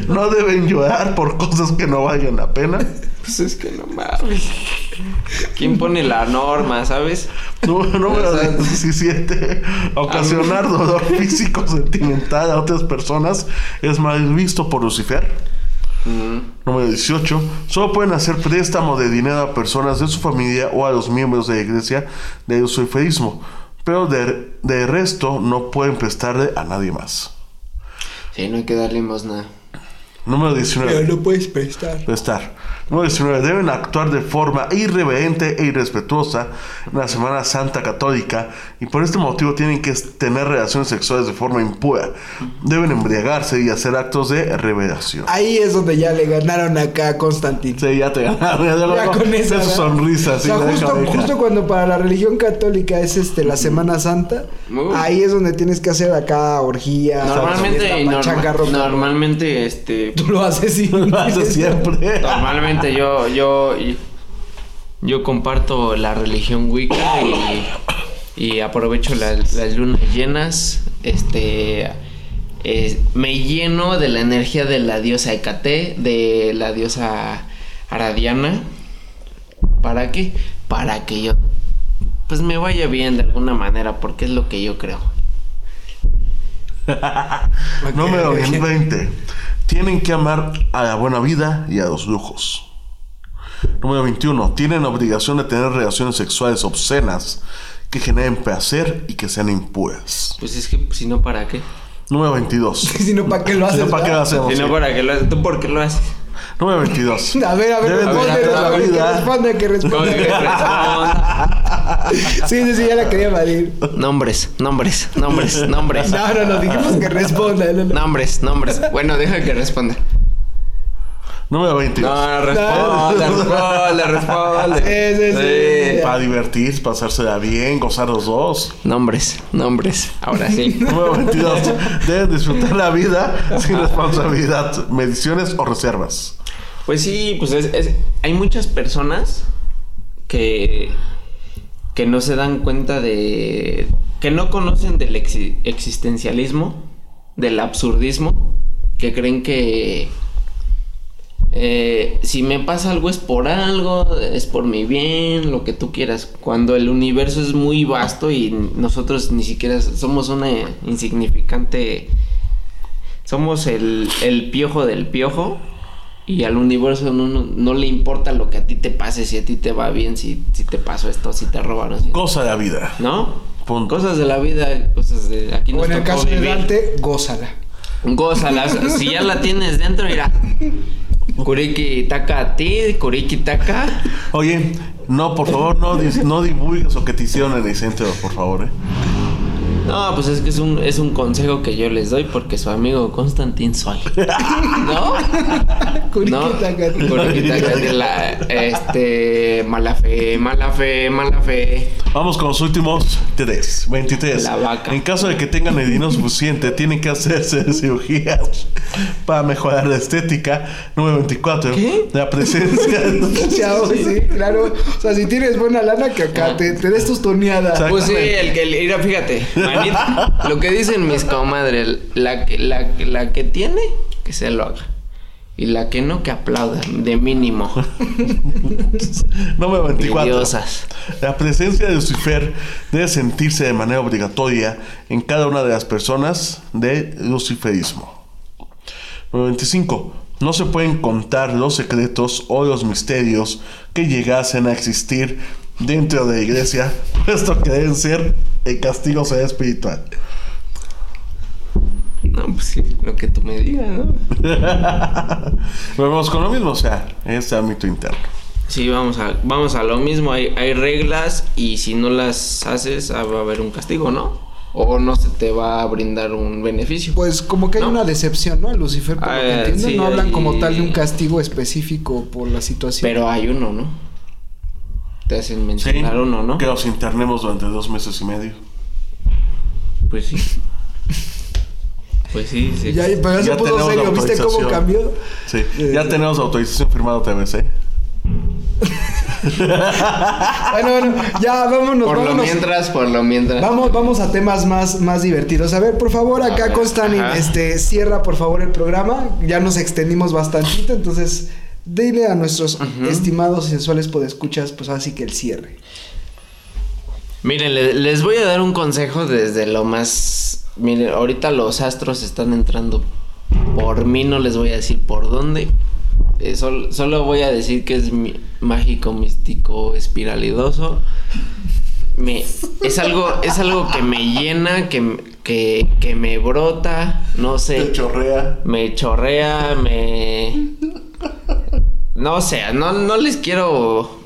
No deben llorar por cosas que no valgan la pena. Pues es que no mames. ¿Quién pone la norma, sabes? Nú- Número O sea, 17. Ocasionar dolor físico sentimental a otras personas es mal visto por Lucifer. Mm, Número 18. Solo pueden hacer préstamo de dinero a personas de su familia o a los miembros de la iglesia de luciferismo. Pero de, de resto no pueden prestarle a nadie más. Sí, no hay que darle limosna. Número 19. Pero no puedes prestar. Prestar. Número 19. Deben actuar de forma irreverente e irrespetuosa en la Semana Santa Católica y por este motivo tienen que tener relaciones sexuales de forma impura. Deben embriagarse y hacer actos de revelación. Ahí es donde ya le ganaron acá a Constantino. Sí, ya te ganaron. Ya, Ya con esa, Esa ¿verdad? sonrisa. sí, o sea, la justo, justo cuando para la religión católica es este la Semana Santa, Uy. ahí es donde tienes que hacer acá orgías. Normalmente, norma- normalmente, este, Tú lo haces y Lo hace siempre. Normalmente yo, yo, yo comparto la religión Wicca y, aprovecho las, lunas llenas. Este, me lleno de la energía de la diosa Hecate, de la diosa Aradiana. ¿Para qué? Para que yo, pues me vaya bien de alguna manera, porque es lo que yo creo. Número ok. 20. Tienen que amar a la buena vida y a los lujos. Número 21. Tienen obligación de tener relaciones sexuales obscenas que generen placer y que sean impuras. Pues es que, si no, ¿para qué? Número 22. Si no, ¿para qué lo haces? ¿Para qué lo hacemos? Si no. ¿para qué lo haces? ¿Tú por qué lo haces? Número 22. A ver, a ver, responde, que vida. responde, que responda. Sí, sí, sí, ya la quería evadir. Nombres, nombres, nombres, nombres. No, no, no, dijimos que responda. no, no. Nombres, nombres. Bueno, deja que responda. Número 22. No, responde, responde, responde. Sí, sí, sí. Para divertirse, pasársela bien, gozar los dos. Nombres, nombres. Ahora sí. Número 22. Deben disfrutar la vida sin responsabilidad, mediciones o reservas. Pues sí, pues es, es- hay muchas personas que que no se dan cuenta de que no conocen del exi- existencialismo, del absurdismo, que creen que eh, si me pasa algo es por algo, es por mi bien, lo que tú quieras. Cuando el universo es muy vasto y nosotros ni siquiera somos una insignificante. Somos el, el piojo del piojo. Y al universo no, no- no le importa lo que a ti te pase, si a ti te va bien, si, si te pasó esto, si te robaron. si- Goza la vida. ¿No? Punto. Cosas de la vida, cosas de aquí O en el caso de vivir. Dante, gózala. Gózala, si ya la tienes dentro, mira. Kuriki taca a ti, Kuriki taca. Oye, no, por favor, no, dis- no divulgues lo que te hicieron en el centro, por favor, ¿eh? No, pues es que es un, es un consejo que yo les doy porque su amigo Constantin soy. ¿No? No. Kuriki taca, de la- este, mala fe, mala fe, mala fe. Vamos con los últimos tres. 23. La vaca. En caso de que tengan el dinero suficiente, tienen que hacerse cirugías para mejorar la estética. Número 24. ¿Qué? La presencia. Chao, sí, claro. O sea, si tienes buena lana, que acá te, te des tus toneadas. Pues sí, el que, mira, fíjate, manita, lo que dicen mis comadres, la, que- la, la que tiene, que se lo haga. Y la que no, que aplauda, de mínimo. Número 24. Envidiosas. La presencia de Lucifer debe sentirse de manera obligatoria en cada una de las personas de luciferismo. Número 25. No se pueden contar los secretos o los misterios que llegasen a existir dentro de la iglesia, puesto que deben ser el castigo será espiritual. No, pues sí, lo que tú me digas, ¿no? Volvemos con lo mismo, o sea, este ámbito interno. Sí, vamos a, vamos a lo mismo. Hay, hay reglas y si no las haces, ah, va a haber un castigo, ¿no? O no se te va a brindar un beneficio. Pues como que hay ¿No? una decepción, ¿no? Lucifer, por lo que Ah, entiendo, sí, no hablan hay- como tal de un castigo específico por la situación. Pero hay uno, ¿no? Te hacen Sí, mencionar uno, ¿no? que nos internemos durante dos meses y medio. Pues sí. Pues sí, sí. Ya, pero ya se puso tenemos serio, ¿viste cómo autorización. cambió? Sí, Eh, ya tenemos autorización firmada TBC. Bueno, bueno, ya vámonos, Por lo mientras, por lo mientras. Vamos, vamos a temas más, más divertidos. A ver, por favor, acá ajá. este, cierra por favor el programa. Ya nos extendimos bastantito, entonces dile a nuestros estimados y sensuales podescuchas, pues así que el cierre. Miren, le- les voy a dar un consejo desde lo más... Miren, ahorita los astros están entrando. Por mí no les voy a decir por dónde. Eh, sol- solo voy a decir que es mi- mágico, místico, espiralidoso. Me, es algo, es algo que me llena, que, que, que me brota, no sé. Te chorrea. me chorrea, me... No sé, no, no les quiero...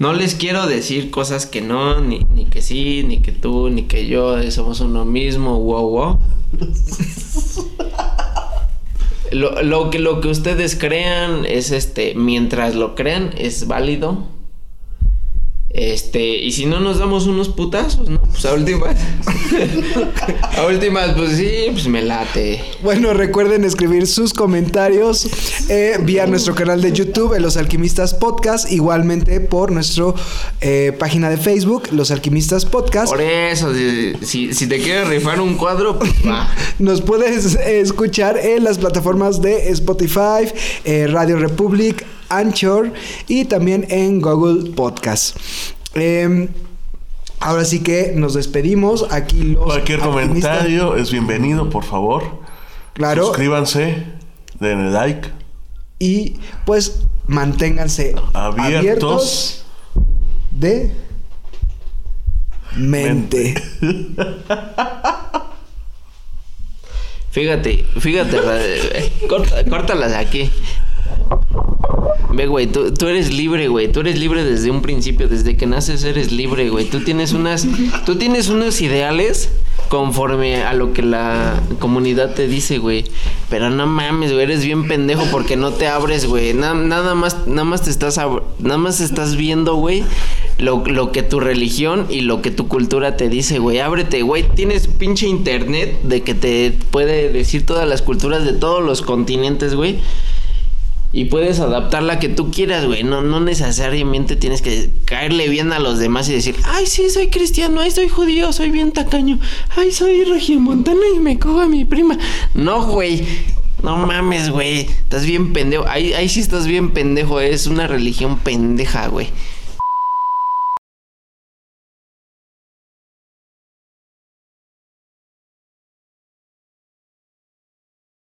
No les quiero decir cosas que no, ni, ni que sí, ni que tú, ni que yo, somos uno mismo, wow, wow. Lo, lo que, lo que ustedes crean es este, mientras lo crean, es válido. Este, y si no nos damos unos putazos, ¿no? Pues a últimas. a últimas, pues sí, pues me late. Bueno, recuerden escribir sus comentarios eh, vía nuestro canal de YouTube, en Los Alquimistas Podcast, igualmente por nuestra página de Facebook, Los Alquimistas Podcast. Por eso, si, si, si te quieres rifar un cuadro, pues va. Nos puedes eh, escuchar en las plataformas de Spotify, eh, Radio Republic, Anchor y también en Google Podcast. Em, ahora sí que nos despedimos. Aquí los Cualquier comentario es bienvenido, por favor. Claro. Suscríbanse, denle like. Y pues manténganse Abiertos. abiertos de mente. Fíjate, fíjate, eh, corta- córtalas aquí. Ve, güey, tú, tú eres libre, güey. Tú eres libre desde un principio, desde que naces eres libre, güey. Tú tienes unas, tú tienes unos ideales conforme a lo que la comunidad te dice, güey. Pero no mames, güey, eres bien pendejo porque no te abres, güey. Na- nada más, nada más te estás, nada más estás viendo, güey, lo, lo que tu religión y lo que tu cultura te dice, güey. Ábrete, güey. Tienes pinche internet de que te puede decir todas las culturas de todos los continentes, güey. Y puedes adaptar la que tú quieras, güey. No, no necesariamente tienes que caerle bien a los demás y decir, ay, sí, soy cristiano, ay, soy judío, soy bien tacaño, ay, soy regiomontano y me cojo a mi prima. No, güey. No mames, güey. Estás bien pendejo. Ahí, ahí sí estás bien pendejo. Es una religión pendeja, güey.